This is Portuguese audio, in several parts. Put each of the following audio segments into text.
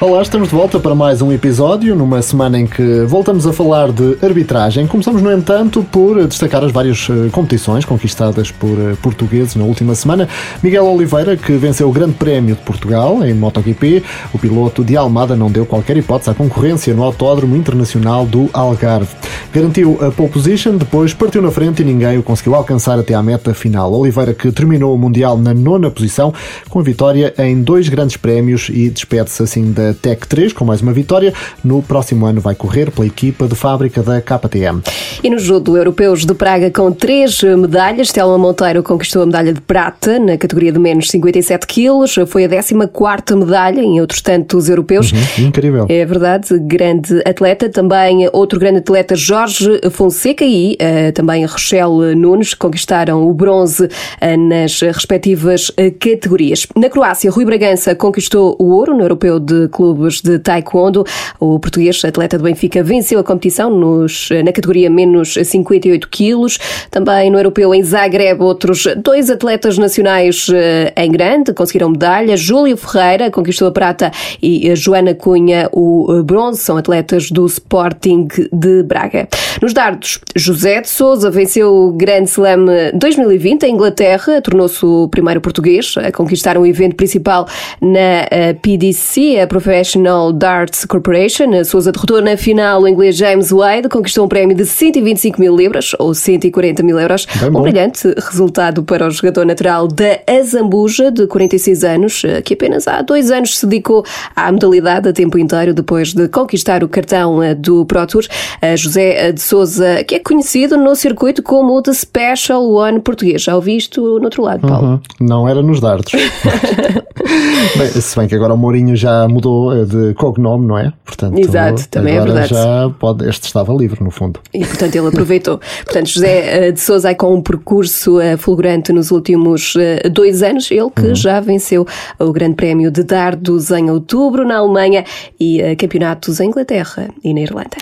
Olá, estamos de volta para mais um episódio, numa semana em que voltamos a falar de arbitragem. Começamos, no entanto, por destacar as várias eh, competições conquistadas por eh, portugueses na última semana. Miguel Oliveira, que venceu o Grande Prémio de Portugal em MotoGP, o piloto de Almada não deu qualquer hipótese à concorrência no Autódromo Internacional do Algarve. Garantiu a pole position, depois partiu na frente e ninguém o conseguiu alcançar até à meta final. Oliveira, que terminou o Mundial na nona posição, com a vitória em dois grandes prémios e despede-se assim da Tech 3 com mais uma vitória. No próximo ano vai correr pela equipa de fábrica da KTM. E no judo, europeus de Praga com três medalhas, Telma Monteiro conquistou a medalha de prata na categoria de menos 57 quilos, foi a 14 medalha em outros tantos europeus. Uhum, incrível. É verdade, grande atleta. Também outro grande atleta, Jorge Fonseca e uh, também Rochelle Nunes conquistaram o bronze uh, nas respectivas uh, categorias. Na Croácia, Rui Bragança conquistou o ouro no europeu de clubes de taekwondo. O português atleta do Benfica venceu a competição nos, na categoria menos 58 quilos. Também no europeu em Zagreb, outros dois atletas nacionais em grande conseguiram medalha. Júlio Ferreira conquistou a prata e Joana Cunha o bronze. São atletas do Sporting de Braga. Nos dardos, José de Souza venceu o Grand Slam 2020 em Inglaterra. Tornou-se o primeiro português a conquistar um evento principal na PDC, a Professional Darts Corporation. Souza derrotou na final o inglês James Wade, conquistou um prémio de 125 mil libras, ou 140 mil euros. Bem um bom. brilhante resultado para o jogador natural da Azambuja, de 46 anos, que apenas há dois anos se dedicou à modalidade a tempo inteiro, depois de conquistar o cartão eh, do Pro Tour. Eh, José de Souza, que é conhecido no circuito como o The Special One português. Já ouvi isto no outro lado, Paulo? Uhum, Não era nos dardos. bem, se bem que agora o Mourinho já mudou eh, de cognome, não é? Portanto, Exato, também é verdade. já pode, este estava livre, no fundo. E, portanto, ele aproveitou. Portanto, José eh, de Souza com um percurso eh, fulgurante nos últimos eh, dois anos, ele que já venceu o Grande Prémio de Dardos em outubro na Alemanha e campeonatos em Inglaterra e na Irlanda.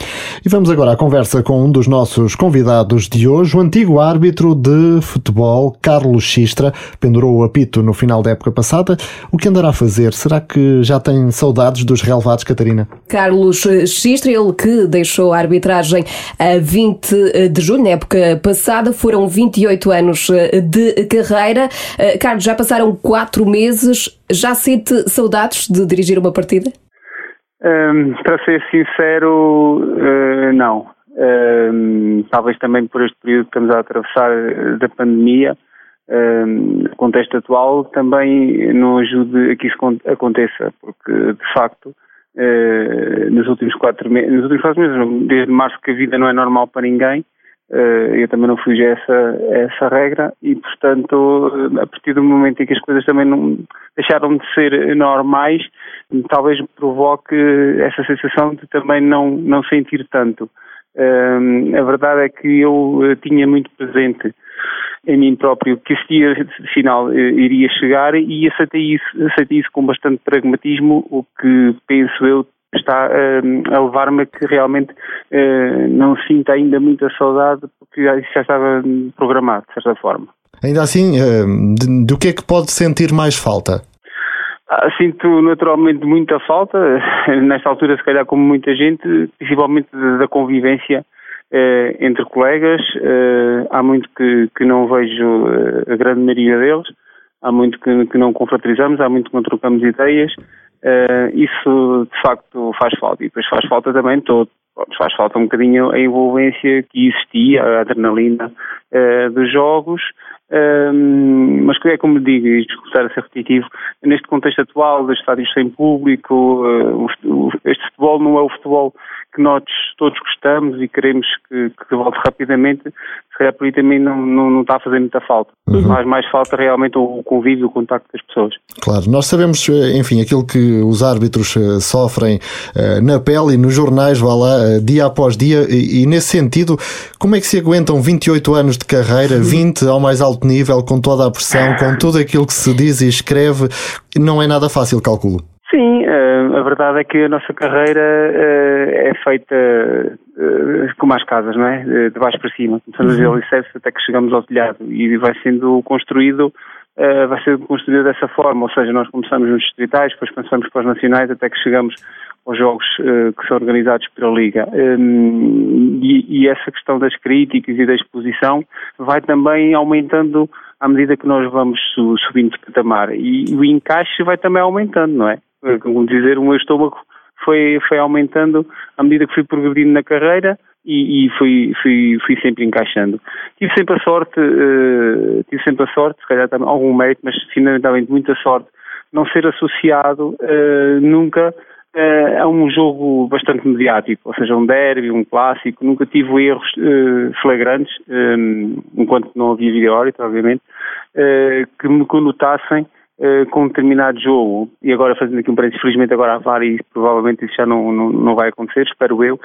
E vamos agora à conversa com um dos nossos convidados de hoje, o antigo árbitro de futebol, Carlos Xistra, pendurou o apito no final da época passada. O que andará a fazer? Será que já tem saudades dos relevados, Catarina? Carlos Xistra, ele que deixou a arbitragem a 20 de julho, na época passada, foram 28 anos eh, de carreira. Eh, Carlos, já passaram quatro meses, já sente saudades de dirigir uma partida? Hum, para ser sincero, eh, não. Hum, talvez também por este período que estamos a atravessar eh, da pandemia, o contexto atual também não ajude a que isso con- aconteça, porque de facto eh, nos últimos quatro meses, nos últimos quatro meses, desde março que a vida não é normal para ninguém, eh, eu também não fugi a essa, a essa regra e, portanto, eh, a partir do momento em que as coisas também não deixaram de ser normais, talvez provoque essa sensação de também não, não sentir tanto. Hum, a verdade é que eu tinha muito presente em mim próprio que esse dia final eh, iria chegar e aceitei isso, aceitei isso com bastante pragmatismo, o que penso eu está hum, a levar-me a que realmente eh, não sinta ainda muita saudade porque já- isso já estava hum, programado, de certa forma. Ainda assim, de- do que é que pode sentir mais falta? Ah, Sinto naturalmente muita falta, nesta altura, se calhar, como muita gente, principalmente da convivência entre colegas. Eh, há muito que, que não vejo eh, a grande maioria deles, há muito que, que não confraternizamos, há muito que não trocamos ideias. Eh, isso, de facto, faz falta. E depois faz falta também todo. Faz falta um bocadinho a envolvência que existia, a adrenalina eh, dos jogos, Hum, mas que é como digo, e escutar a ser repetitivo, neste contexto atual de estádios sem público, o o- este futebol não é o futebol que nós todos gostamos e queremos que, que volte rapidamente, se calhar por aí também não, não, não está a fazer muita falta. Faz mais falta realmente o convívio, o contacto das pessoas. Claro, nós sabemos, eh, enfim, aquilo que os árbitros sofrem na pele e nos jornais, vá lá, dia após dia, e, e nesse sentido, como é que se aguentam 28 anos de carreira, 20 ao mais alto nível, com toda a pressão, com tudo aquilo que se diz e escreve? Não é nada fácil, calculo. Sim, a verdade é que a nossa carreira é feita como as casas, não é? De baixo para cima. Começamos uhum. alicerces até que chegamos ao telhado e vai sendo construído vai ser construído dessa forma, ou seja, nós começamos nos distritais, depois passamos para os nacionais até que chegamos aos jogos que são organizados pela Liga. Um, e, e, essa questão das críticas e da exposição vai também aumentando à medida que nós vamos subindo de patamar. E o encaixe vai também aumentando, não é? Como dizer, o meu estômago foi, foi aumentando à medida que fui progredindo na carreira e, e fui, fui, fui sempre encaixando. Tive sempre a sorte, uh, tive sempre a sorte, se calhar também algum mérito, mas fundamentalmente muita sorte, não ser associado uh, nunca uh, a um jogo bastante mediático, ou seja, um derby, um clássico, nunca tive erros flagrantes, um, enquanto não havia vídeo obviamente, que me conotassem Uh, com um determinado jogo, e agora fazendo aqui um parênteses, felizmente agora há VAR e provavelmente isso já não, não, não vai acontecer, espero eu.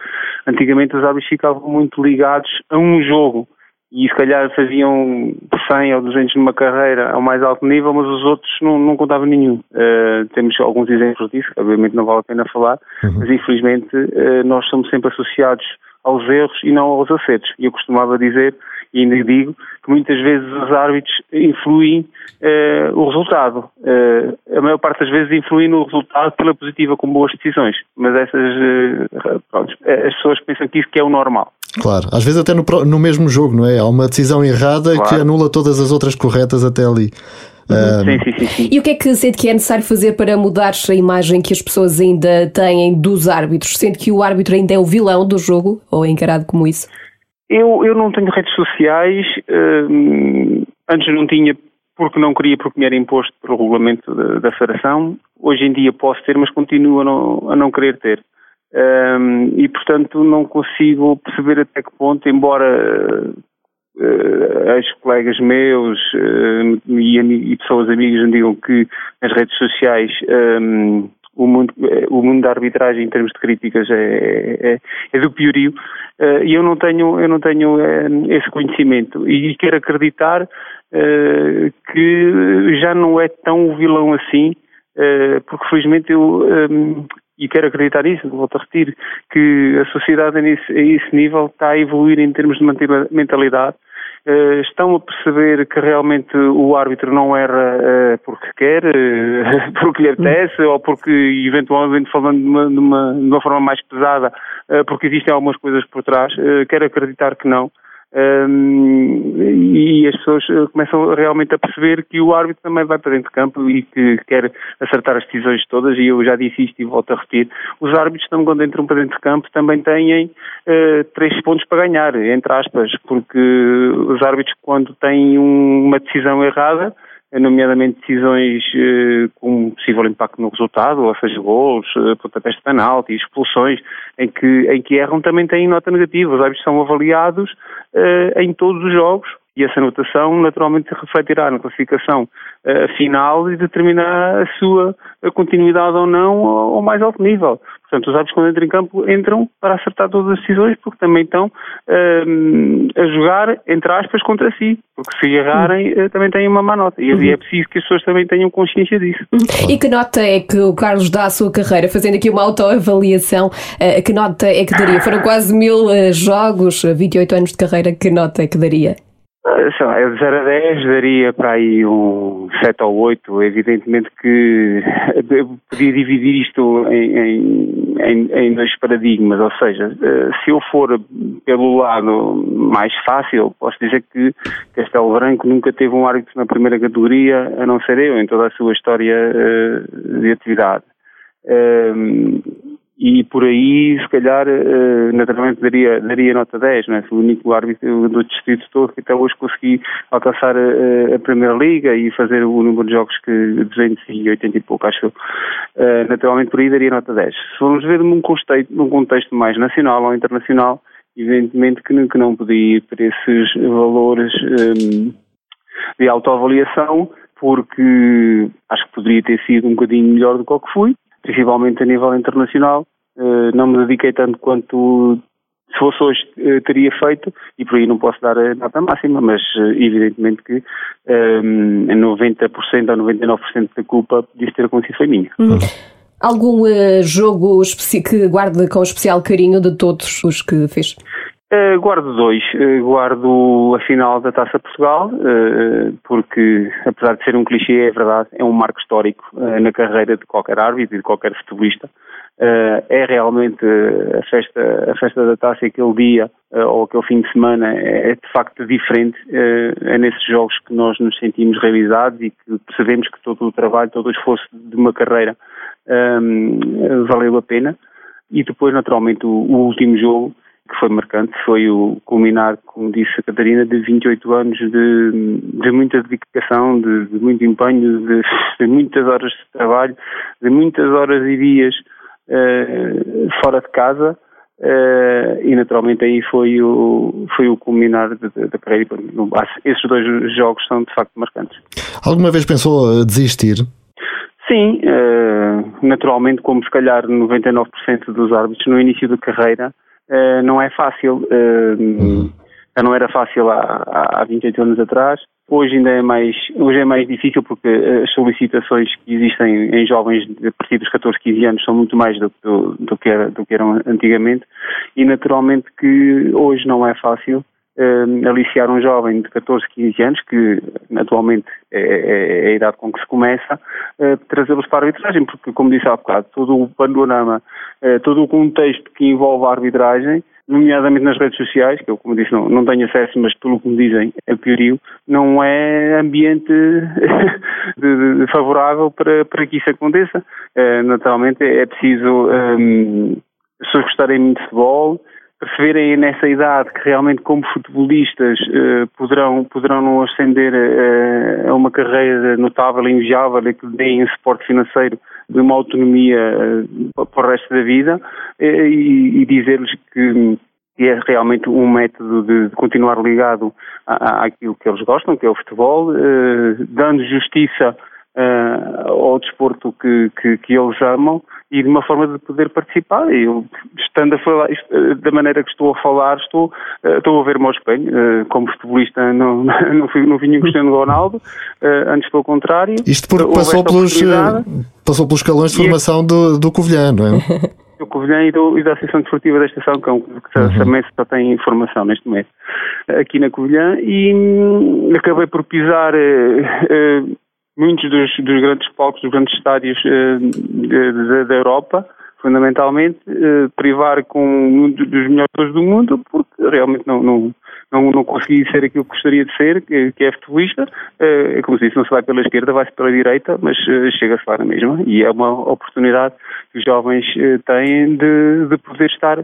Antigamente os árbitros ficavam muito ligados a um jogo e se calhar faziam 100 ou 200 numa carreira ao mais alto nível, mas os outros não, não contavam nenhum. Uh, temos alguns exemplos disso, obviamente não vale a pena falar, uhum. mas infelizmente uh, nós somos sempre associados aos erros e não aos acertos. E eu costumava dizer e ainda digo que muitas vezes os árbitros influem uh, o resultado. Uh, a maior parte das vezes influem no resultado pela positiva com boas decisões, mas essas uh, pronto, as pessoas pensam que isso que é o normal. Claro, às vezes até no, no mesmo jogo, não é? Há uma decisão errada claro. que anula todas as outras corretas até ali. Uhum. Sim, sim, sim, sim, E o que é que sente que é necessário fazer para mudar a imagem que as pessoas ainda têm dos árbitros? Sente que o árbitro ainda é o vilão do jogo ou é encarado como isso? Eu, eu não tenho redes sociais, uh, antes não tinha porque não queria, porque me era imposto pelo regulamento da, Federação. Hoje em dia posso ter, mas continuo a não, a não querer ter. Um, e, portanto, não consigo perceber até que ponto, embora uh, ex-colegas meus uh, e, e, pessoas amigas me digam que nas redes sociais um, o mundo, o mundo da arbitragem em termos de críticas é, é, é do piorio e eu não tenho, eu não tenho uh, esse conhecimento. E quero acreditar uh, que já não é tão vilão assim, porque felizmente eu um, e quero acreditar nisso, volto a repetir, que a sociedade a esse, nível está a evoluir em termos de mentalidade estão a perceber que realmente o árbitro não erra uh, porque quer, uh, porque lhe apetece, ou porque, eventualmente, falando de uma, de uma, de uma forma mais pesada, porque existem algumas coisas por trás. quero acreditar que não. E as pessoas eh, começam realmente a perceber que o árbitro também vai para dentro de campo e que quer acertar as decisões todas, e eu já disse isto e volto a repetir, os árbitros também quando entram para dentro de campo também têm uh, três pontos para ganhar, entre aspas, porque os árbitros quando têm um, uma decisão errada, nomeadamente decisões eh, com possível impacto no resultado, ou seja, gols, eh, pontapés de penalti, expulsões, em que, em que erram também têm nota negativa. Os árbitros são avaliados eh, em todos os jogos e essa anotação naturalmente refletirá na classificação uh, final e determinará a sua continuidade ou não ao, ao mais alto nível. Portanto, os árbitros quando entram em campo entram para acertar todas as decisões porque também estão uh, a jogar, entre aspas, contra si. Porque se errarem, uh, também têm uma má nota. E, uhum. é preciso que as pessoas também tenham consciência disso. E que nota é que o Carlos dá à sua carreira? Fazendo aqui uma autoavaliação, uh, que nota é que daria? Foram quase mil jogos, 28 anos de carreira, que nota é que daria? Sei lá, eu de 0 a 10 daria para aí um 7 ou 8. Evidentemente que podia dividir isto em, em, em, em, dois paradigmas, ou seja, eh, se eu for pelo lado mais fácil, posso dizer que Castelo Branco nunca teve um árbitro na primeira categoria, a não ser eu, em toda a sua história eh, de atividade. Ehm, e por aí, se calhar, uh, naturalmente daria, daria nota 10, não é? o único árbitro do distrito todo que até hoje consegui alcançar a, a, Primeira Liga e fazer o número de jogos que 280 e pouco, acho eu. Uh, naturalmente por aí daria nota 10. Se formos ver num contexto, num contexto mais nacional ou internacional, evidentemente que, que não podia ir para esses valores um, eh, de autoavaliação, porque acho que poderia ter sido um bocadinho melhor do que o que fui, principalmente a nível internacional, eh, não me dediquei tanto quanto se fosse hoje eh, teria feito e por aí não posso dar a nota máxima, mas eh, evidentemente que um, 90% ou 99% da culpa disso ter acontecido foi minha. Uhum. Algum uh, jogo que guarde com especial carinho de todos os que fez? Uh, guardo dois. Uh, guardo a final da Taça Portugal, porque, apesar de ser um clichê, é verdade, é um marco histórico na carreira de qualquer árbitro e de qualquer futebolista. É realmente a festa, a festa da Taça aquele dia ou aquele fim de semana é, é de facto diferente. é nesses jogos que nós nos sentimos realizados e que percebemos que todo o trabalho, todo o esforço de uma carreira valeu a pena. E depois, naturalmente, o, o último jogo que foi marcante foi o culminar, como disse a Catarina, de 28 anos de, de muita dedicação, de, de muito empenho, de, de, muitas horas de trabalho, de muitas horas e dias fora de casa. Uh, e naturalmente aí foi o, foi o culminar da carreira. Esses dois jogos são de facto marcantes. Alguma vez pensou desistir? Sim, uh, naturalmente, como se calhar 99% dos árbitros no início da carreira, uh, não é fácil. Já não era fácil há, há 28 anos atrás. Hoje ainda é mais, hoje é mais difícil porque as solicitações que existem em jovens a partir dos 14, 15 anos são muito mais do, do, do, que, era, do que eram antigamente. E naturalmente que hoje não é fácil uh, aliciar um jovem de 14, 15 anos, que atualmente é, é, é a idade com que se começa, uh, trazê-los para a arbitragem, porque, como disse há bocado, todo o panorama, uh, todo o contexto que envolve a arbitragem, nomeadamente nas redes sociais, que eu, como disse, não, não tenho acesso, mas pelo que me dizem é piorio, não é ambiente de, de, favorável para, para que isso aconteça. Uh, naturalmente é preciso um, pessoas gostarem muito de futebol, perceberem nessa idade que realmente como futebolistas eh, poderão, poderão ascender eh, a uma carreira notável e invejável e que deem suporte financeiro de uma autonomia eh, para o resto da vida e, e dizer-lhes que é realmente um método de, continuar ligado àquilo que eles gostam, que é o futebol, dando justiça ao desporto que, que, que eles amam e de uma forma de poder participar. Eu, estando a falar, eh, da maneira que estou a falar, estou, eh, estou a ver o meu espelho. Eh, como futebolista, não, não, fui, não vinha Ronaldo, antes pelo contrário. Isto porque passou pelos, passou pelos escalões de formação do, do Covilhã, não é? do Covilhã e, do, e, da Associação Desportiva da Estação Cão, que uhum. também só tem informação neste momento, aqui na Covilhã, e hum, acabei por pisar uh, uh, muitos dos, dos, grandes palcos, dos grandes estádios uh, da Europa, fundamentalmente, uh, privar com um dos melhores do mundo, porque realmente não, não, não, não consegui ser aquilo que gostaria de ser, que, que é futebolista. Uh, é como se disse, não se vai pela esquerda, vai-se pela direita, mas chega-se lá na mesma. E é uma oportunidade que os jovens têm de, de poder estar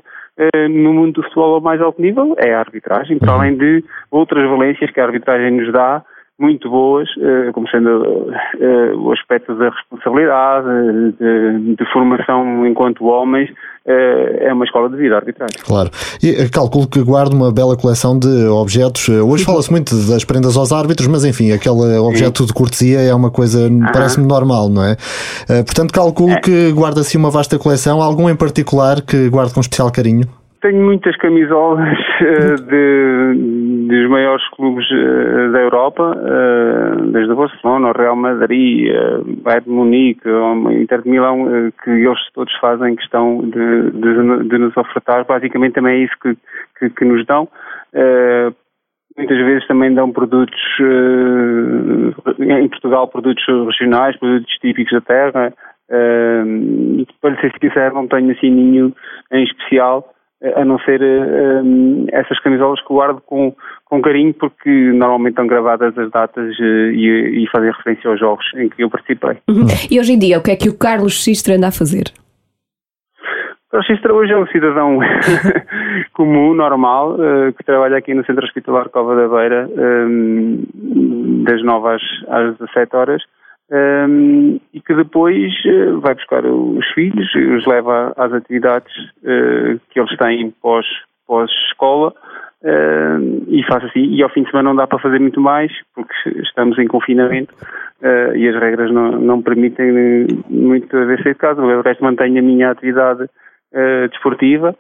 no mundo do futebol ao mais alto nível, é a arbitragem, para além de outras valências que a arbitragem nos dá, muito boas, eh, como sendo eh, o aspecto da responsabilidade, de, de, formação enquanto homens, eh, é uma escola de vida arbitragem. Claro. E calculo que guarda uma bela coleção de objetos. Hoje fala-se muito das prendas aos árbitros, mas enfim, aquele objeto Sim. de cortesia é uma coisa, parece-me normal, não é? Portanto, calculo é. que guarda assim uma vasta coleção. Algum em particular que guarde com especial carinho? Tenho muitas camisolas de, dos maiores clubes eh, da Europa, eh, desde o Barcelona, o Real Madrid, eh, Bayern Munique, o Inter de Milão, que eles todos fazem questão de, de, de nos ofertar. Basicamente também é isso que, que, que nos dão. Muitas vezes também dão produtos, em Portugal, produtos regionais, produtos típicos da terra. Para ser sincero, não tenho assim nenhum em especial a não ser um, essas camisolas que guardo com, com carinho porque normalmente estão gravadas as datas uh, e, e, fazem referência aos jogos em que eu participei. Uhum. E hoje em dia, o que é que o Carlos Sistra anda a fazer? O Carlos Sistra hoje é um cidadão comum, normal, uh, que trabalha aqui no Centro Hospitalar Cova da Beira um, das 9 às, às 17 horas um, e que depois uh, vai buscar os filhos, os leva às atividades uh, que eles têm pós, pós-escola uh, e faz assim. E ao fim de semana não dá para fazer muito mais porque estamos em confinamento e as regras não, não permitem muito a ver sair de casa. O resto mantenho a minha atividade desportiva.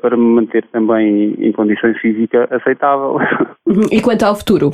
para me manter também em condições físicas aceitável. E quanto ao futuro?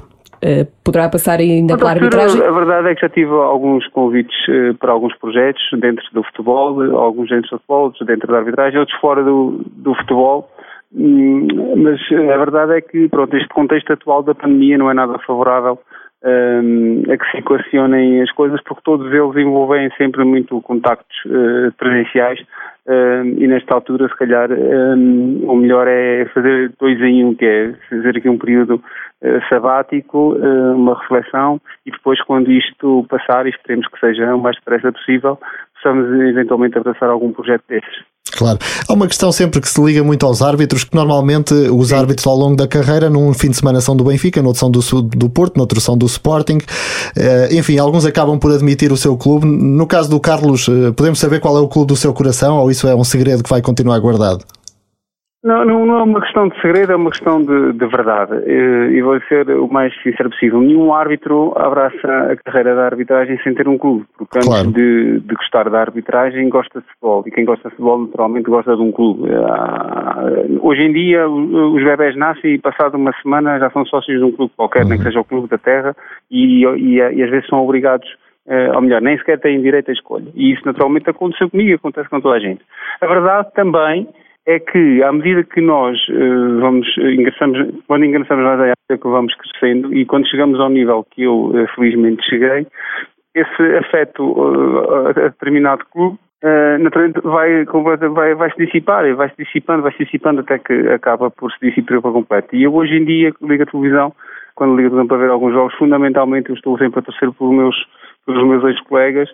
Poderá passar ainda pela arbitragem? A verdade é que já tive alguns convites para alguns projetos dentro do futebol, alguns dentro do futebol, outros dentro da arbitragem, outros fora do, do futebol. Hum, mas a verdade é que pronto, este contexto atual da pandemia não é nada favorável a que se equacionem as coisas, porque todos eles envolvem sempre muito contactos uh, presenciais uh, e nesta altura, se calhar, um, o melhor é fazer dois em um, que é fazer aqui um período uh, sabático, uma reflexão e depois, quando isto passar, e esperemos que seja o mais depressa possível, possamos eventualmente abraçar algum projeto desses. Claro. Há uma questão sempre que se liga muito aos árbitros, que normalmente os Sim. árbitros ao longo da carreira, num fim de semana são do Benfica, noutro são do, do Porto, noutro são do Sporting. Uh, enfim, alguns acabam por admitir o seu clube. No caso do Carlos, uh, podemos saber qual é o clube do seu coração ou isso é um segredo que vai continuar guardado? Não, não, não, é uma questão de segredo, é uma questão de, de verdade. E vou ser o mais sincero possível. Nenhum árbitro abraça a carreira da arbitragem sem ter um clube, porque antes claro. de, de, gostar da arbitragem gosta de futebol. E quem gosta de futebol naturalmente gosta de um clube. Ah, hoje em dia os bebés nascem e passado uma semana já são sócios de um clube qualquer, uhum. nem que seja o clube da terra, e, e, e às vezes são obrigados Uh, ou melhor, nem sequer têm direito à escolha. E isso naturalmente aconteceu comigo, acontece com toda a gente. A verdade também é que, à medida que nós uh, vamos, ingressamos, quando ingressamos na área que vamos crescendo e quando chegamos ao nível que eu uh, felizmente cheguei, esse afeto uh, a determinado clube naturalmente vai, vai, vai, se dissipar, vai se dissipando, vai se dissipando até que acaba por se dissipar por completo. E eu hoje em dia, ligo a televisão, quando ligo a televisão para ver alguns jogos, fundamentalmente eu estou sempre a torcer pelos meus, pelos meus ex-colegas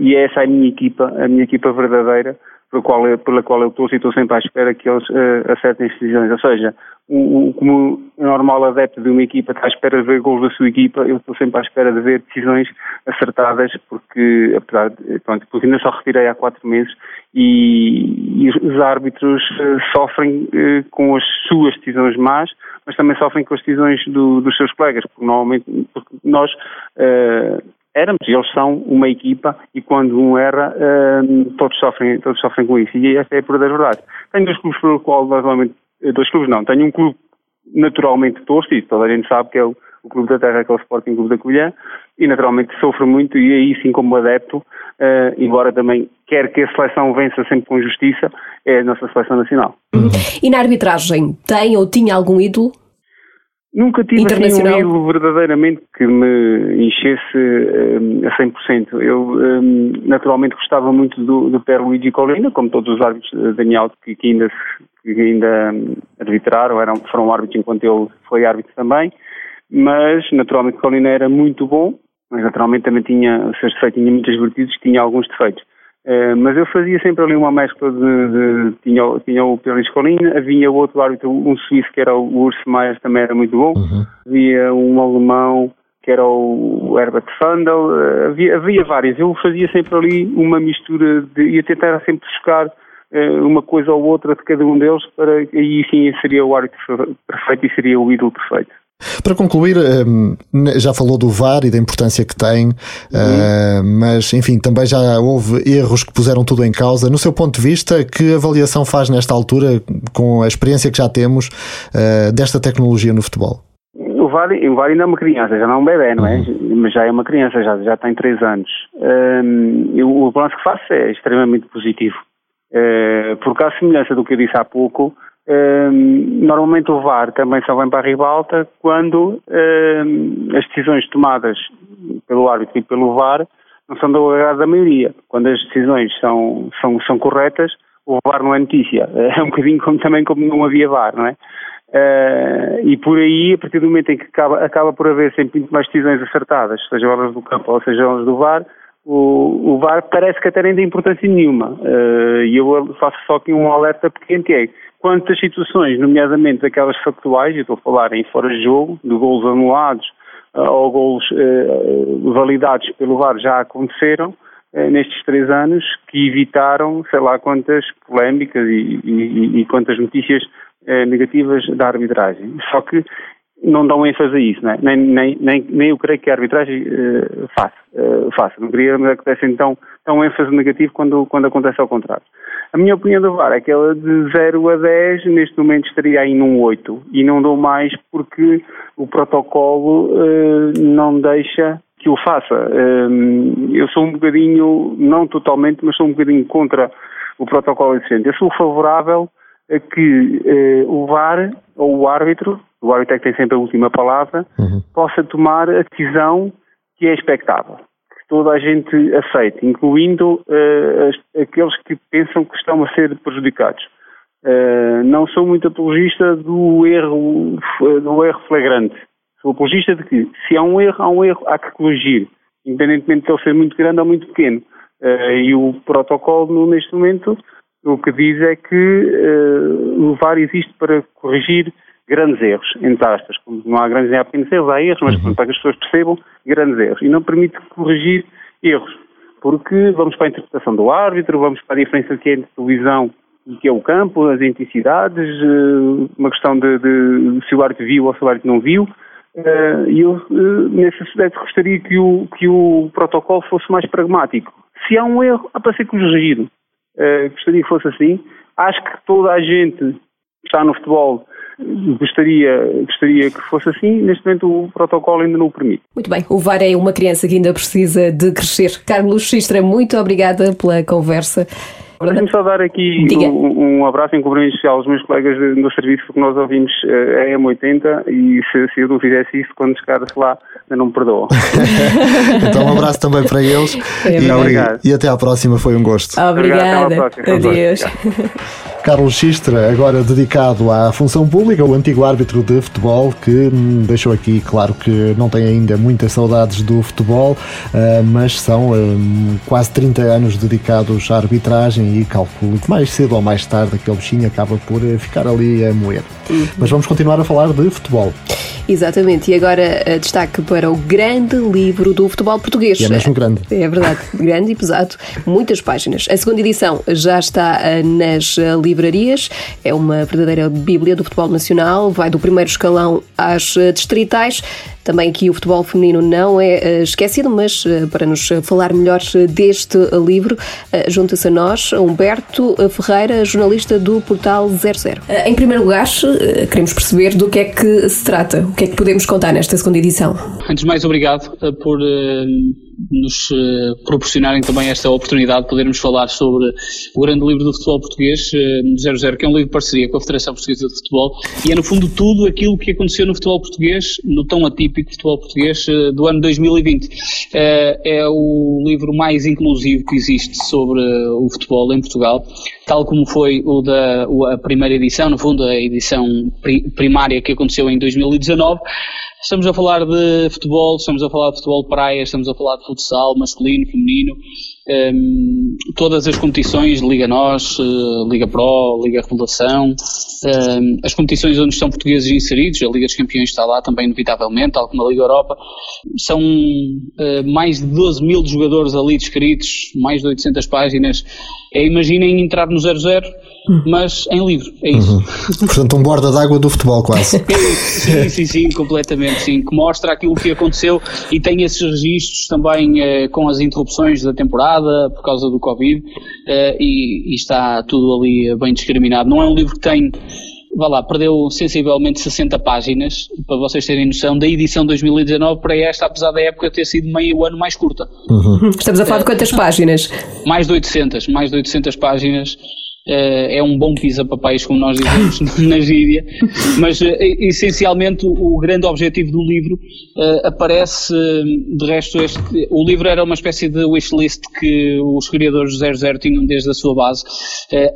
e essa é a minha equipa, a minha equipa verdadeira pela qual, eu, pela qual eu estou e estou sempre à espera que eles uh, acertem as decisões. Ou seja, o, o, como normal adepto de uma equipa está à espera de ver gols da sua equipa, eu estou sempre à espera de ver decisões acertadas, porque, apesar de, pronto, porque ainda só retirei há quatro meses e, e os árbitros uh, sofrem uh, com as suas decisões más, mas também sofrem com as decisões do, dos seus colegas, porque normalmente porque nós éramos, eles são uma equipa e quando um erra, uh, todos, sofrem, todos sofrem com isso. E esta é a pura das verdades. Tenho dois clubes pelo qual, normalmente, eh, dois clubes não, tenho um clube naturalmente torço, e toda a gente sabe que é o, o Clube da Terra, que é o Sporting Clube da Colhã, e naturalmente sofro muito, e aí sim como adepto, uh, embora também quer que a seleção vença sempre com justiça, é a nossa seleção nacional. Uhum. E na arbitragem, tem ou tinha algum ídolo? Nunca tive assim, um ídolo verdadeiramente que me enchesse um, a 100%. Eu um, naturalmente gostava muito do, do Pierluigi Colina, como todos os árbitros da minha que, que ainda, que ainda hum, arbitraram, eram, foram árbitros enquanto ele foi árbitro também, mas naturalmente Colina era muito bom, mas naturalmente também tinha seus defeitos, tinha muitas virtudes, tinha alguns defeitos. Uh, mas eu fazia sempre ali uma mescla de, de tinha, tinha o Pedro Escolina, havia outro árbitro, um suíço que era o Urs Maier, também era muito bom, uhum. havia um alemão que era o Herbert Fandel, uh, havia, havia vários, eu fazia sempre ali uma mistura de, ia tentar sempre buscar uh, uma coisa ou outra de cada um deles para aí sim seria o árbitro perfeito e seria o ídolo perfeito. Para concluir, hum, já falou do VAR e da importância que tem, uhum. mas enfim, também já houve erros que puseram tudo em causa. No seu ponto de vista, que avaliação faz nesta altura, com a experiência que já temos, uh, desta tecnologia no futebol? O VAR, o VAR ainda é uma criança, já não é um bebê, não é? Uhum. Mas já é uma criança, já, já tem 3 anos. Um, o balanço que faço é extremamente positivo. Uh, porque, à semelhança do que eu disse há pouco, normalmente o VAR também só vem para a ribalta quando as decisões tomadas pelo árbitro e pelo VAR não são do agrado da maioria. Quando as decisões são, são, são corretas, o VAR não é notícia. É um bocadinho como, também como não havia VAR, não é? Uh, e por aí, a partir do momento em que acaba, acaba por haver sempre muito mais decisões acertadas, seja elas do campo ou seja elas do VAR, o, o VAR parece que até nem tem importância nenhuma. Uh, e eu faço só aqui um alerta pequeno que é Quantas situações, nomeadamente aquelas factuais, eu estou a falar em fora de jogo, de golos anulados uh, ou golos uh, validados pelo VAR, já aconteceram uh, nestes três anos, que evitaram, sei lá, quantas polémicas e, e, e quantas notícias negativas da arbitragem. Só que não dão ênfase a isso, é? nem, nem, nem, nem eu creio que a arbitragem uh, faça, uh, faça. Não queria que acontece então tão ênfase negativo quando, quando acontece ao contrário. A minha opinião do VAR é que ela de 0 a 10 neste momento estaria aí num 8 e não dou mais porque o protocolo uh, não deixa que o faça. eu sou um bocadinho, não totalmente, mas sou um bocadinho contra o protocolo existente. Eu sou favorável a que o VAR ou o árbitro o árbitro é que tem sempre a última palavra, uhum. possa tomar a decisão que é expectável, que toda a gente aceite, incluindo uh, as, aqueles que pensam que estão a ser prejudicados. Uh, não sou muito apologista do erro, do erro flagrante. Sou apologista de que, se há um erro, há um erro, há que corrigir, independentemente de ele ser muito grande ou muito pequeno. Uh, e o protocolo, neste momento, o que diz é que uh, o VAR existe para corrigir grandes erros, entre aspas, como não há grandes nem há pequenos erros, há erros, mas uhum. para que as pessoas percebam, grandes erros. E não permite corrigir erros, porque vamos para a interpretação do árbitro, vamos para a diferença que é entre televisão e que é o campo, as intensidades, eh, uma questão de, de se o árbitro viu ou se o árbitro não viu. Eh, e eu, eh, nesse aspecto, gostaria que o, que o protocolo fosse mais pragmático. Se há um erro, há para ser corrigido. Gostaria que fosse assim. Acho que toda a gente que está no futebol Gostaria, gostaria que fosse assim, neste momento o protocolo ainda não o permite. Muito bem, o VAR é uma criança que ainda precisa de crescer. Carlos Xistra, muito obrigada pela conversa. Deixe-me só dar aqui um, um, abraço em cumprimento especial aos meus colegas do serviço, porque nós ouvimos eh, a M80 e se, se eu não fizesse isso, quando chegar-se lá, não me perdoam. então um abraço também para eles é e, obrigado. e até à próxima, foi um gosto. Obrigada. Adeus. Carlos Xistra, agora dedicado à função pública, o antigo árbitro de futebol, que hum, deixou aqui claro que não tem ainda muitas saudades do futebol, uh, mas são uh, quase 30 anos dedicados à arbitragem e calculo que mais cedo ou mais tarde aquele bichinho acaba por eh, ficar ali a moer. Uhum. Mas vamos continuar a falar de futebol. Exatamente, e agora uh, destaque para o grande livro do futebol português. E é mesmo grande. É verdade, grande e pesado, muitas páginas. A segunda edição já está uh, nas uh, livrarias, é uma verdadeira bíblia do futebol nacional, vai do primeiro escalão às distritais. Também aqui o futebol feminino não é esquecido, mas para nos falar melhor deste livro, junta-se a nós Humberto Ferreira, jornalista do portal 00. Em primeiro lugar, queremos perceber do que é que se trata que é que podemos contar nesta segunda edição? Antes de mais, obrigado eh, por nos proporcionarem também esta oportunidade de podermos falar sobre o grande livro do futebol português, uh, 00, que é um livro de parceria com a Federação Portuguesa de Futebol, e é no fundo tudo aquilo que aconteceu no futebol português, no tão atípico futebol português uh, do ano 2020. é o livro mais inclusivo que existe sobre o futebol em Portugal, tal como foi o da a primeira edição, no fundo a edição primária que aconteceu em 2019, Estamos a falar de futebol, estamos a falar de futebol de praia, estamos a falar de futsal, masculino, feminino, um, ehm, todas as competições, Liga Nós, uh, Liga Pro, Liga Revelação, um, ehm, as competições onde estão portugueses inseridos, a Liga dos Campeões está lá também, inevitavelmente, tal como a Liga Europa, são uh, mais de 12 mil jogadores ali descritos, mais de 800 páginas. É, imaginem entrar no 00 mas em livro, é isso. Uhum. Portanto, um borda d'água do futebol quase. sim, sim, sim, completamente, sim, que mostra aquilo que aconteceu e tem esses registros também eh, com as interrupções da temporada por causa do Covid eh, e, e, está tudo ali bem discriminado. Não é um livro que tem vá lá, perdeu sensivelmente 60 páginas, para vocês terem noção, da edição 2019 para esta, apesar da época ter sido meio ano mais curta. Uhum. Estamos a falar de quantas páginas? Mais de 800, mais de 800 páginas é um bom pisa-papéis, como nós dizemos na gíria, mas uh, essencialmente o, grande objetivo do livro uh, aparece, de resto, este, o livro era uma espécie de wishlist que os criadores do 00 tinham desde a sua base,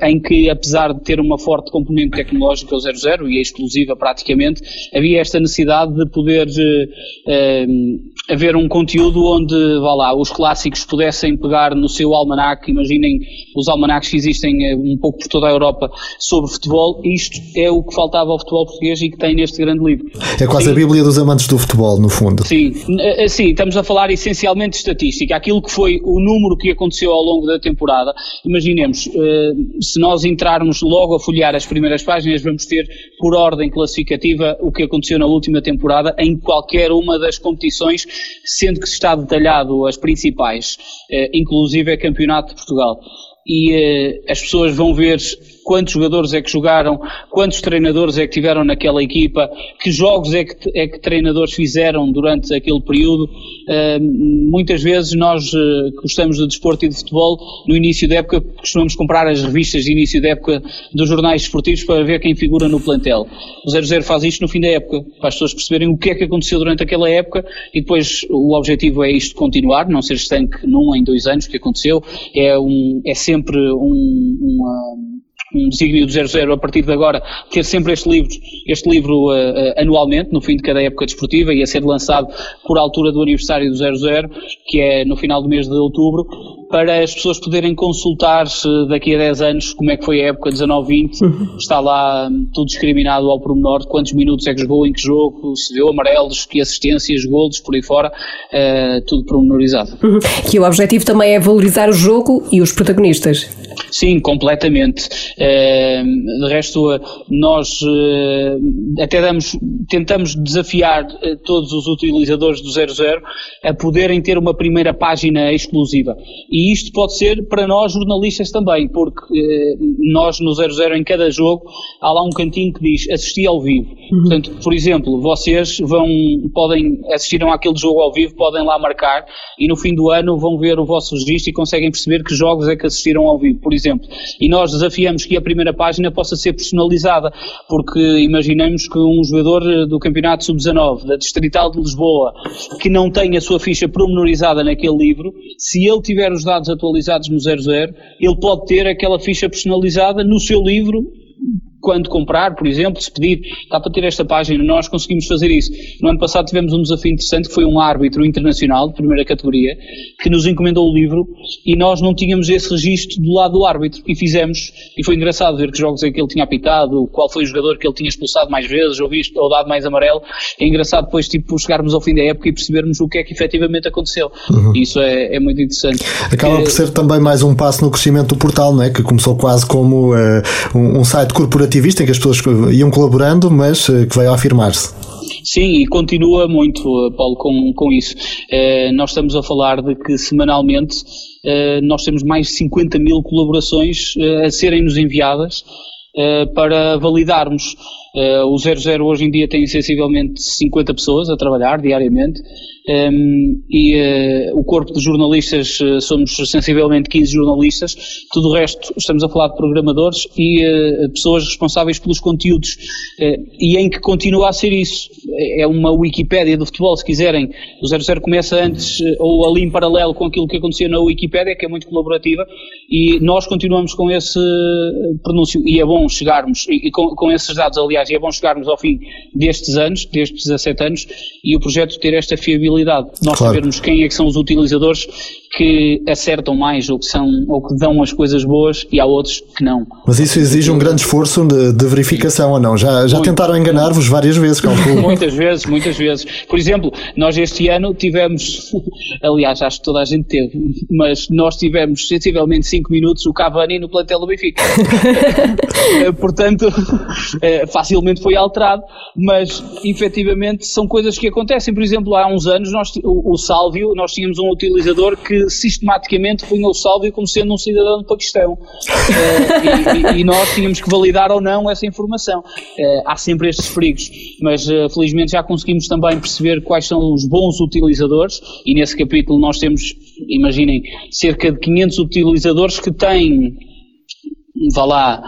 em que apesar de ter uma forte componente tecnológica o 00 e é exclusiva praticamente, havia esta necessidade de poder haver um conteúdo onde, vá lá, os clássicos pudessem pegar no seu almanac, imaginem os almanacs que existem um pouco por toda a Europa sobre futebol. Isto é o que faltava ao futebol português e que tem neste grande livro. É quase Sim. a Bíblia dos amantes do futebol, no fundo. Sim, sim, estamos a falar essencialmente de estatística, aquilo que foi o número que aconteceu ao longo da temporada. Imaginemos, se nós entrarmos logo a folhear as primeiras páginas, vamos ter por ordem classificativa o que aconteceu na última temporada em qualquer uma das competições, sendo que está detalhado as principais, inclusive é Campeonato de Portugal. E as pessoas vão ver quantos jogadores é que jogaram, quantos treinadores é que tiveram naquela equipa, que jogos é que, é que treinadores fizeram durante aquele período. Uh, muitas vezes nós uh, gostamos de desporto e de futebol, no início da época costumamos comprar as revistas de início da época dos jornais esportivos para ver quem figura no plantel. O 00 faz isto no fim da época, para as pessoas perceberem o que é que aconteceu durante aquela época e depois o objetivo é isto continuar, não ser estanque num em dois anos que aconteceu, é, um, é sempre um, uma um desígnio do 00 a partir de agora ter sempre este livro, este livro uh, anualmente, no fim de cada época desportiva e a ser lançado por altura do aniversário do 00, que é no final do mês de outubro, para as pessoas poderem consultar daqui a 10 anos como é que foi a época 19-20. Uhum. Está lá hum, tudo discriminado ao pormenor, quantos minutos é que jogou, em que jogo, se deu amarelos, que assistências, golos, por aí fora, uh, tudo pormenorizado. Uhum. Que o objetivo também é valorizar o jogo e os protagonistas. Sim, completamente. Uh, de resto, nós uh, até damos, tentamos desafiar todos os utilizadores do 00 a poderem ter uma primeira página exclusiva. E isto pode ser para nós jornalistas também, porque nós no 00 em cada jogo há lá um cantinho que diz assistir ao vivo. Uhum. Portanto, por exemplo, vocês vão, podem, assistiram àquele jogo ao vivo, podem lá marcar e no fim do ano vão ver o vosso registro e conseguem perceber que jogos é que assistiram ao vivo por exemplo. E nós desafiamos que a primeira página possa ser personalizada, porque imaginamos que um jogador do Campeonato Sub-19, da Distrital de Lisboa, que não tem a sua ficha promenorizada naquele livro, se ele tiver os dados atualizados no 00, ele pode ter aquela ficha personalizada no seu livro quando comprar, por exemplo, se pedir, dá para ter esta página, nós conseguimos fazer isso. No ano passado tivemos um desafio interessante que foi um árbitro internacional de primeira categoria que nos encomendou o livro e nós não tínhamos esse registro do lado do árbitro e fizemos. E foi engraçado ver que jogos é que ele tinha apitado, qual foi o jogador que ele tinha expulsado mais vezes ou visto ou dado mais amarelo. É engraçado depois tipo chegarmos ao fim da época e percebermos o que é que efetivamente aconteceu. Uhum. Isso é, é, muito interessante. Acaba por ser também mais um passo no crescimento do portal, não é? Que começou quase como uh, um, um site corporativo ativista em que as pessoas iam colaborando, mas eh, que veio a afirmar-se. Sim, e continua muito, eh, Paulo, com, com isso. Uh, nós estamos a falar de que semanalmente nós temos mais de 50 mil colaborações a serem-nos enviadas para validarmos. O 00 hoje em dia tem sensivelmente 50 pessoas a trabalhar diariamente. Um, e uh, o corpo de jornalistas uh, somos sensivelmente 15 jornalistas, tudo o resto estamos a falar de programadores e uh, pessoas responsáveis pelos conteúdos. E em que continua a ser isso. É uma Wikipédia do futebol, se quiserem. O 00 começa antes ou ali em paralelo com aquilo que acontecia na Wikipédia, que é muito colaborativa, e nós continuamos com esse pronúncio. E é bom chegarmos, e, e com, com, esses dados aliás, e é bom chegarmos ao fim destes anos, destes 17 anos, e o projeto ter esta fiabilidade nós claro. sabermos quem é que são os utilizadores que acertam mais ou que são ou que dão as coisas boas e há outros que não. Mas isso exige um grande esforço de, de verificação ou não? Já, já tentaram enganar-vos várias vezes, calculo. muitas vezes, muitas vezes. Por exemplo, nós este ano tivemos, aliás, acho que toda a gente teve, mas nós tivemos sensivelmente 5 minutos o Cavani no plantel do Benfica. Portanto, eh, facilmente foi alterado, mas efetivamente são coisas que acontecem. Por exemplo, há uns anos nós, o, o Sálvio, nós tínhamos um utilizador que sistematicamente punha o Sálvio como sendo um cidadão do Paquistão. uh, e, e, nós tínhamos que validar ou não essa informação. Uh, há sempre estes perigos, mas uh, felizmente já conseguimos também perceber quais são os bons utilizadores e nesse capítulo nós temos, imaginem, cerca de 500 utilizadores que têm, vá lá,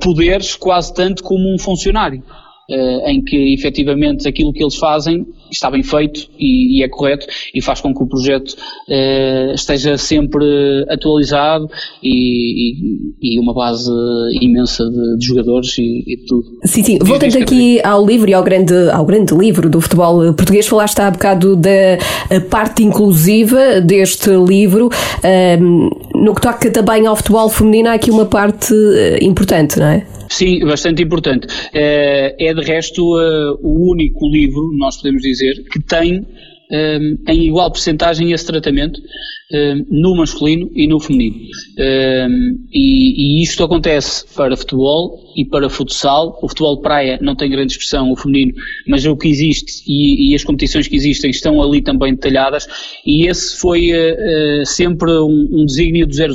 poderes quase tanto como um funcionário. Uh, em que efetivamente aquilo que eles fazem está bem feito e, e é correto e faz com que o projeto uh, esteja sempre atualizado e, e, e, uma base imensa de, de jogadores e, e, tudo. Sim, sim. Voltando aqui ao livro e ao grande, ao grande livro do futebol português, falaste há bocado da parte inclusiva deste livro. Um, no que toca também ao futebol feminino, há aqui uma parte importante, não é? Sim, bastante importante. É de resto o único livro, nós podemos dizer, que tem em igual percentagem esse tratamento no masculino e no feminino. E, e, isto acontece para futebol e para futsal. O futebol de praia não tem grande expressão, o feminino, mas o que existe e, e as competições que existem estão ali também detalhadas. E esse foi uh, sempre um, um desígnio do 00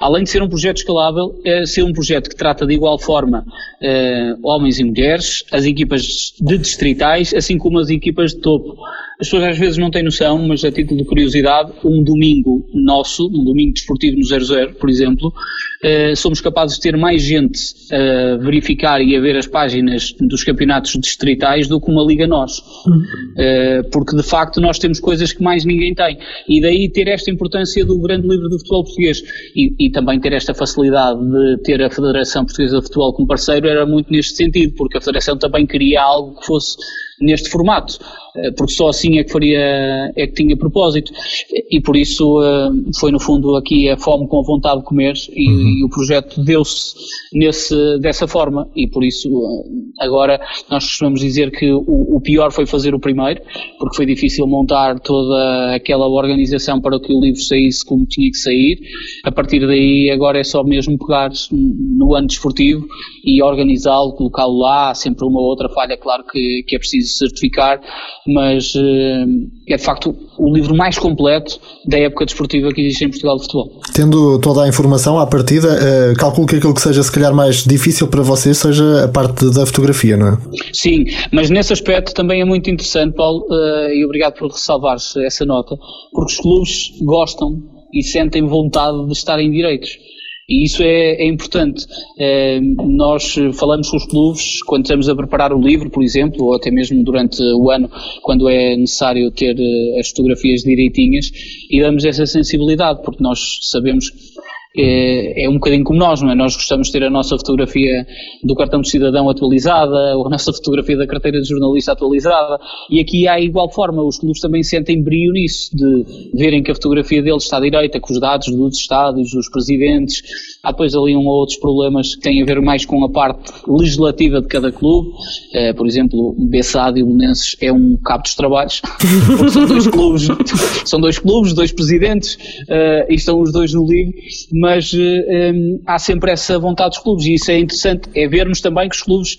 além de ser um projeto escalável, é ser um projeto que trata de igual forma uh, homens e mulheres, as equipas de distritais, assim como as equipas de topo. As pessoas às vezes não têm noção, mas a título de curiosidade, um domingo nosso, um domingo desportivo no 00, por exemplo, uh, somos capazes de ter mais gente a verificar e a ver as páginas dos campeonatos distritais do que uma liga nós. Uh, porque de facto nós temos coisas que mais ninguém tem. E daí ter esta importância do grande livro do futebol português. E, e também ter esta facilidade de ter a Federação Portuguesa de Futebol como parceiro era muito neste sentido, porque a Federação também queria algo que fosse neste formato. Eh, porque só assim é que faria, é que tinha propósito. E por isso eh, foi no fundo aqui a fome com a vontade de comer e, uhum. e o projeto deu-se nesse, dessa forma e por isso eh, agora nós costumamos dizer que o, o, pior foi fazer o primeiro, porque foi difícil montar toda aquela organização para que o livro saísse como tinha que sair. A partir daí agora é só mesmo pegar no ano desportivo e organizá-lo, colocá-lo lá, há sempre uma outra falha, claro que, que é preciso certificar, mas eh, é de facto o livro mais completo da época desportiva que existe em Portugal de futebol. Tendo toda a informação à partida, uh, calculo que aquilo que seja se calhar mais difícil para vocês seja a parte da fotografia, não é? Sim, mas nesse aspecto também é muito interessante, Paulo, uh, e obrigado por ressalvar essa nota, porque os clubes gostam e sentem vontade de estarem direitos. E isso é, é importante. É, nós falamos com os clubes quando estamos a preparar o livro, por exemplo, ou até mesmo durante o ano, quando é necessário ter eh, as fotografias direitinhas, e damos essa sensibilidade, porque nós sabemos é, é um bocadinho como nós, não é? Nós gostamos de ter a nossa fotografia do cartão de cidadão atualizada, ou a nossa fotografia da carteira de jornalista atualizada, e aqui há igual forma, os clubes também sentem brio nisso, de verem que a fotografia deles está direita, com os dados dos estádios, dos presidentes, há depois ali um ou outros problemas que têm a ver mais com a parte legislativa de cada clube, uh, por exemplo, Bessade e Belenenses é um cabo dos trabalhos, são dois clubes, são dois clubes, dois presidentes, uh, e estão os dois no livro, mas um, eh, há sempre essa vontade dos clubes e isso é interessante, é vermos também que os clubes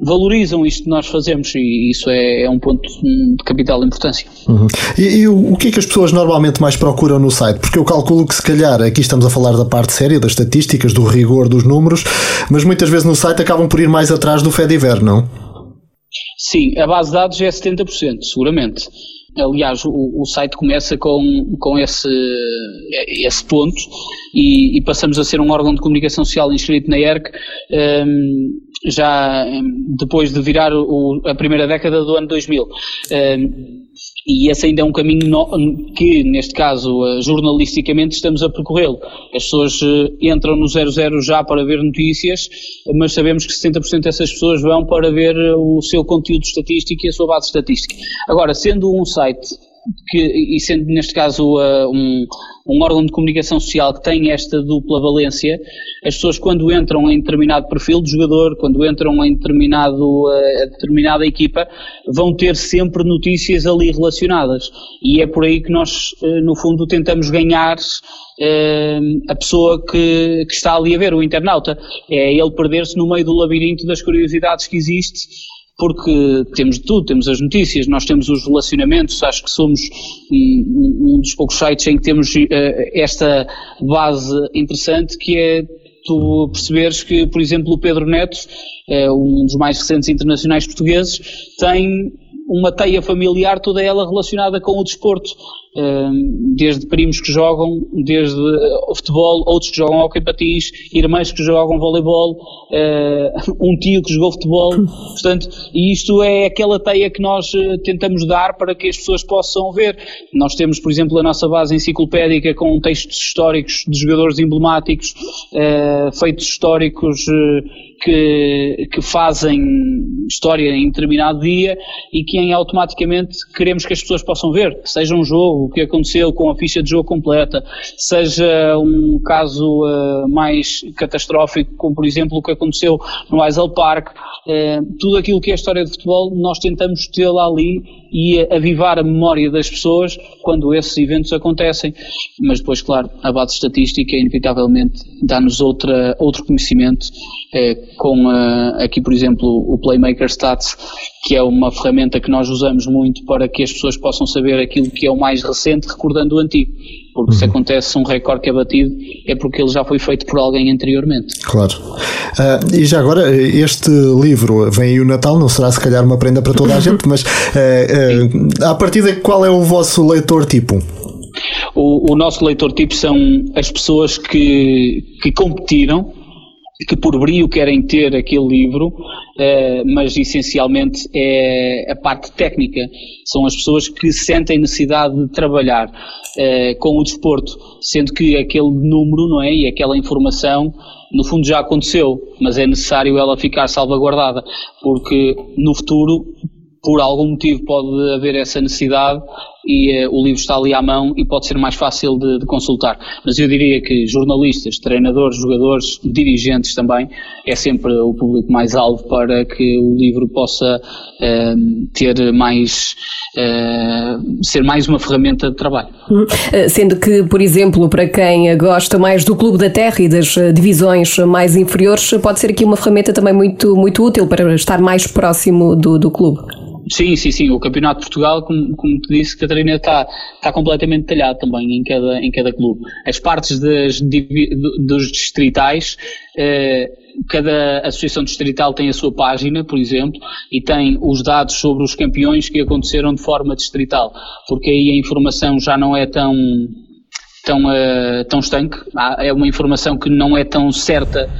valorizam isto que nós fazemos e isso é, é um ponto de capital importância. Uhum. E, e o, o, que é que as pessoas normalmente mais procuram no site? Porque eu calculo que se calhar aqui estamos a falar da parte séria, das estatísticas, do rigor dos números, mas muitas vezes no site acabam por ir mais atrás do Fediver, não? Sim, a base de dados é 70%, seguramente. Aliás, o, o, site começa com, com esse, esse ponto e, e, passamos a ser um órgão de comunicação social inscrito na ERC um, já um, depois de virar o, a primeira década do ano 2000. Um, e esse ainda é um caminho no, que, neste caso, uh, jornalisticamente, estamos a percorrê-lo. As pessoas uh, entram no 00 já para ver notícias, mas sabemos que 70% dessas pessoas vão para ver uh, o seu conteúdo estatístico e a sua base estatística. Agora, sendo um site que, e sendo neste caso uh, um, um órgão de comunicação social que tem esta dupla valência, as pessoas quando entram em determinado perfil de jogador, quando entram em determinado, uh, determinada equipa, vão ter sempre notícias ali relacionadas. E é por aí que nós, uh, no fundo, tentamos ganhar a pessoa que, que, está ali a ver, o internauta. É ele perder-se no meio do labirinto das curiosidades que existe porque temos de tudo, temos as notícias, nós temos os relacionamentos, acho que somos um, um dos poucos sites em que temos uh, esta base interessante que é tu perceberes que, por exemplo, o Pedro Neto, uh, um dos mais recentes internacionais portugueses, tem uma teia familiar, toda ela relacionada com o desporto desde primos que jogam, desde o futebol, outros que jogam hockey patins, irmãs que jogam voleibol, ah, um tio que jogou futebol, portanto, e isto é aquela teia que nós ah, tentamos dar para que as pessoas possam ver. Nós temos, por exemplo, a nossa base enciclopédica com textos históricos de jogadores emblemáticos, feitos históricos que, que fazem história em determinado dia e que em automaticamente queremos que as pessoas possam ver, seja um jogo, o que aconteceu com a ficha de jogo completa, seja um caso uh, mais catastrófico, como por exemplo o que aconteceu no Eisel Park, uh, tudo aquilo que é história de futebol, nós tentamos tê-la ali e avivar a memória das pessoas quando esses eventos acontecem. Mas depois, claro, a base estatística inevitavelmente dá-nos outro conhecimento eh, com aqui, por exemplo, o Playmaker Stats, que é uma ferramenta que nós usamos muito para que as pessoas possam saber aquilo que é o mais recente, recordando o antigo. Porque uhum. se acontece um recorde que é batido, é porque ele já foi feito por alguém anteriormente. Claro. Uh, e já agora, este livro, vem aí o Natal, não será se calhar uma prenda para toda a gente, mas uh, uh, à partida, qual é o vosso leitor tipo? O, o nosso leitor tipo são as pessoas que, que competiram que por brilho querem ter aquele livro, eh, mas essencialmente é a parte técnica. São as pessoas que sentem necessidade de trabalhar eh, com o desporto, sendo que aquele número, não é, e aquela informação, no fundo já aconteceu, mas é necessário ela ficar salvaguardada, porque no futuro por algum motivo pode haver essa necessidade e uh, o livro está ali à mão e pode ser mais fácil de, de, consultar. Mas eu diria que jornalistas, treinadores, jogadores, dirigentes também, é sempre o público mais alvo para que o livro possa uh, ter mais, uh, ser mais uma ferramenta de trabalho. Hum. Sendo que, por exemplo, para quem gosta mais do Clube da Terra e das divisões mais inferiores, pode ser aqui uma ferramenta também muito, muito útil para estar mais próximo do, do clube. Sim, sim, sim. O Campeonato de Portugal, como, como te disse, Catarina, está, está completamente detalhado também em cada, em cada clube. As partes das, dos distritais, eh, cada associação distrital tem a sua página, por exemplo, e tem os dados sobre os campeões que aconteceram de forma distrital, porque aí a informação já não é tão tão, uh, tão estanque, é uma informação que não é tão certa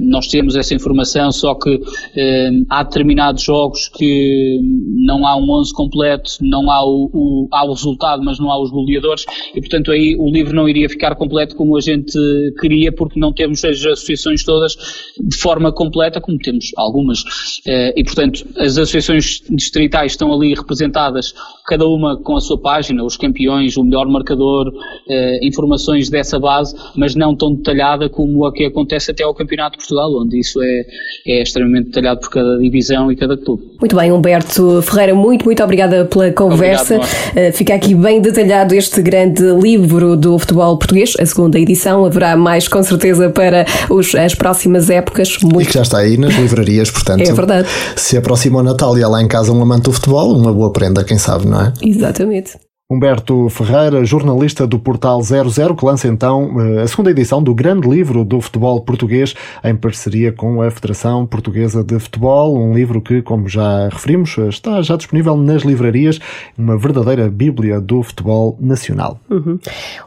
nós temos essa informação, só que eh, há determinados jogos que não há um 11 completo, não há o, o, há o resultado, mas não há os goleadores, e portanto aí o livro não iria ficar completo como a gente queria, porque não temos as associações todas de forma completa, como temos algumas. Eh, e portanto, as associações distritais estão ali representadas, cada uma com a sua página, os campeões, o melhor marcador, informações dessa base, mas não tão detalhada como a que acontece até ao Campeonato de Portugal, onde isso é, é extremamente detalhado por cada divisão e cada clube. Muito bem, Humberto Ferreira, muito, muito obrigada pela conversa. Obrigado, uh, fica aqui bem detalhado este grande livro do futebol português, a segunda edição. Haverá mais, com certeza, para os, as próximas épocas. Muito... E que já está aí nas livrarias, portanto. É verdade. Se aproxima o Natal e há lá em casa um amante do futebol, uma boa prenda, quem sabe, não é? Exatamente. Humberto Ferreira, jornalista do Portal 00, que lança então eh, a segunda edição do Grande Livro do Futebol Português, em parceria com a Federação Portuguesa de Futebol. Um livro que, como já referimos, está já disponível nas livrarias, uma verdadeira Bíblia do futebol nacional. Uhum.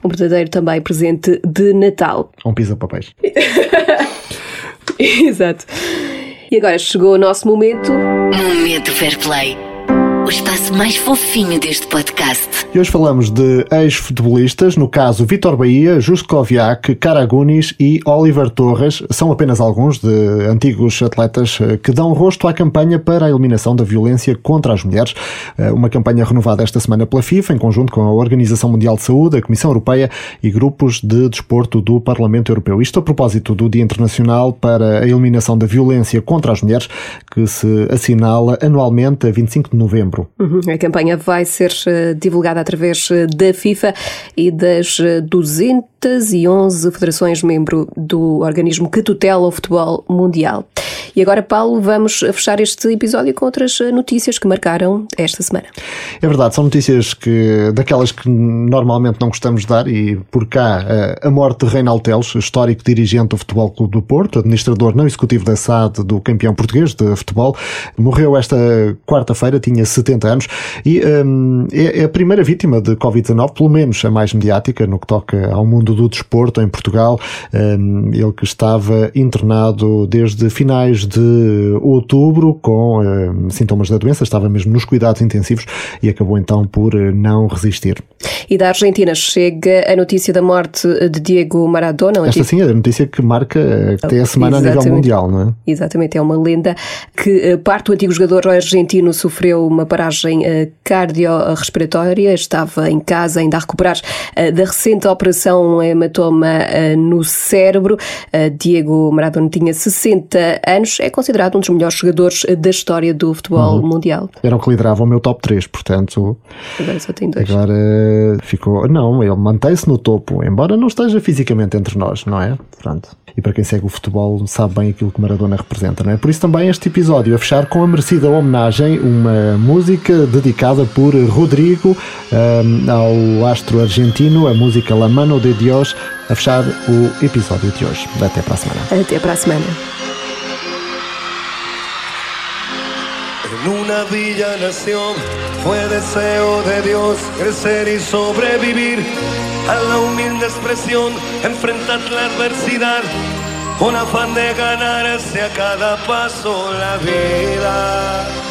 Um verdadeiro também presente de Natal. Um pisa-papéis. Exato. E agora chegou o nosso momento. Momento Fair Play o espaço mais fofinho deste podcast. E hoje falamos de ex-futebolistas, no caso Vitor Bahia, Juskoviak, Karagunis e Oliver Torres. São apenas alguns de antigos atletas eh, que dão rosto à campanha para a eliminação da violência contra as mulheres. Eh, uma campanha renovada esta semana pela FIFA, em conjunto com a Organização Mundial de Saúde, a Comissão Europeia e grupos de desporto do Parlamento Europeu. Isto a propósito do Dia Internacional para a Eliminação da Violência contra as Mulheres, que se assinala anualmente a 25 de novembro. Uhum. A campanha vai ser eh, divulgada através eh, da FIFA e das 211 eh, federações membro do organismo que tutela o futebol mundial. E agora, Paulo, vamos fechar este episódio com outras notícias que marcaram esta semana. É verdade, são notícias que daquelas que normalmente não gostamos de dar e por cá a morte de Reinaldo Teles, histórico dirigente do Futebol Clube do Porto, administrador não executivo da SAD do campeão português de futebol, morreu esta quarta-feira, tinha 70 anos e um, é, é, a primeira vítima de Covid-19, pelo menos a mais mediática, no que toca ao mundo do desporto em Portugal. Um, ele que estava internado desde finais de outubro com um, sintomas da doença, estava mesmo nos cuidados intensivos e acabou então por eh, não resistir. E da Argentina chega a notícia da morte de Diego Maradona. Esta sim é a notícia que marca eh, até a semana Exatamente. a nível mundial, não é? Exatamente, é uma lenda que eh, parte do antigo jogador argentino sofreu uma paragem cardiorrespiratória, estava em casa ainda a recuperar da recente operação hematoma no cérebro. Diego Maradona tinha 60 anos, é considerado um dos melhores jogadores da história do futebol uhum. mundial. Era o que liderava o meu top 3, portanto. Agora só tem dois. Agora ficou. Não, ele mantém-se no topo, embora não esteja fisicamente entre nós, não é? Pronto. E para quem segue o futebol sabe bem aquilo que Maradona representa, não é? Por isso também este episódio a fechar com a merecida homenagem, uma música dedicada por Rodrigo um, ao astro argentino, a música La Mano de Dios, a fechar o episódio de hoje. Até para a semana. Até para a semana. En una villa nación fue deseo de Dios crecer y sobrevivir a la humilde expresión, enfrentar la adversidad, con afán de ganarse a cada paso la vida.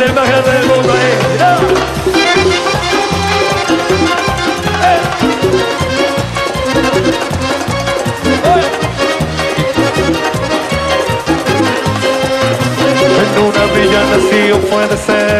con el más grande del mundo ¡Eh! ¡Eh! En una villa nació, puede ser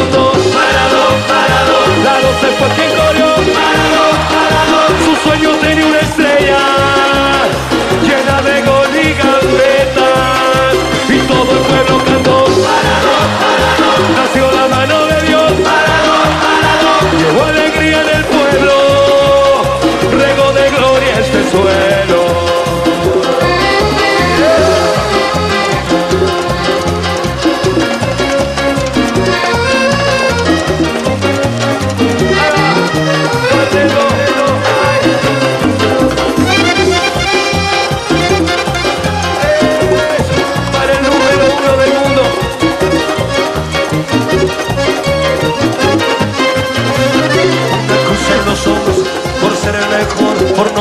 Parado, la doce fue quien corrió. Su sueño tenía una estrella llena de gol y gambetas y todo el pueblo cantó. Parado, parado, nació la mano de Dios. Parado, parado, llevó alegría en el pueblo, rego de gloria este suelo.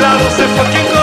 Lados de fucking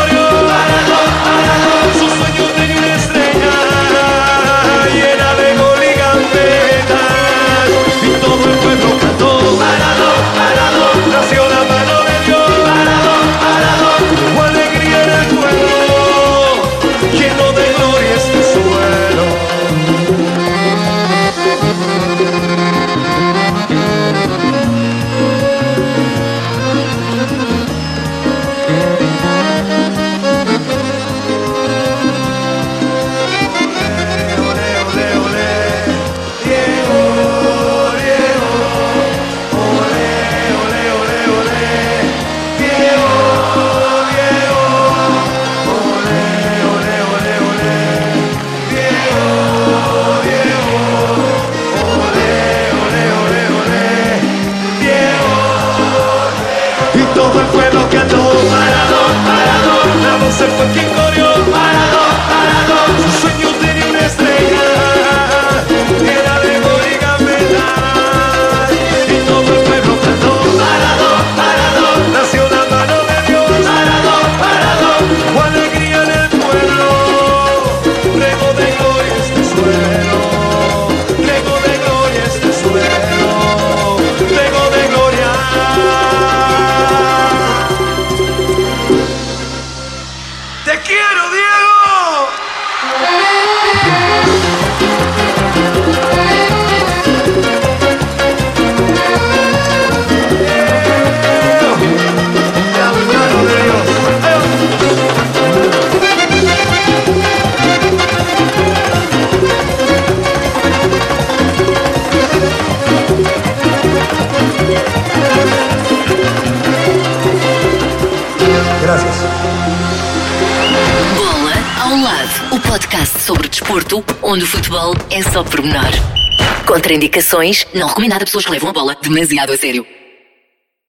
Contraindicações, não recomendado a pessoas que levam a bola demasiado a sério.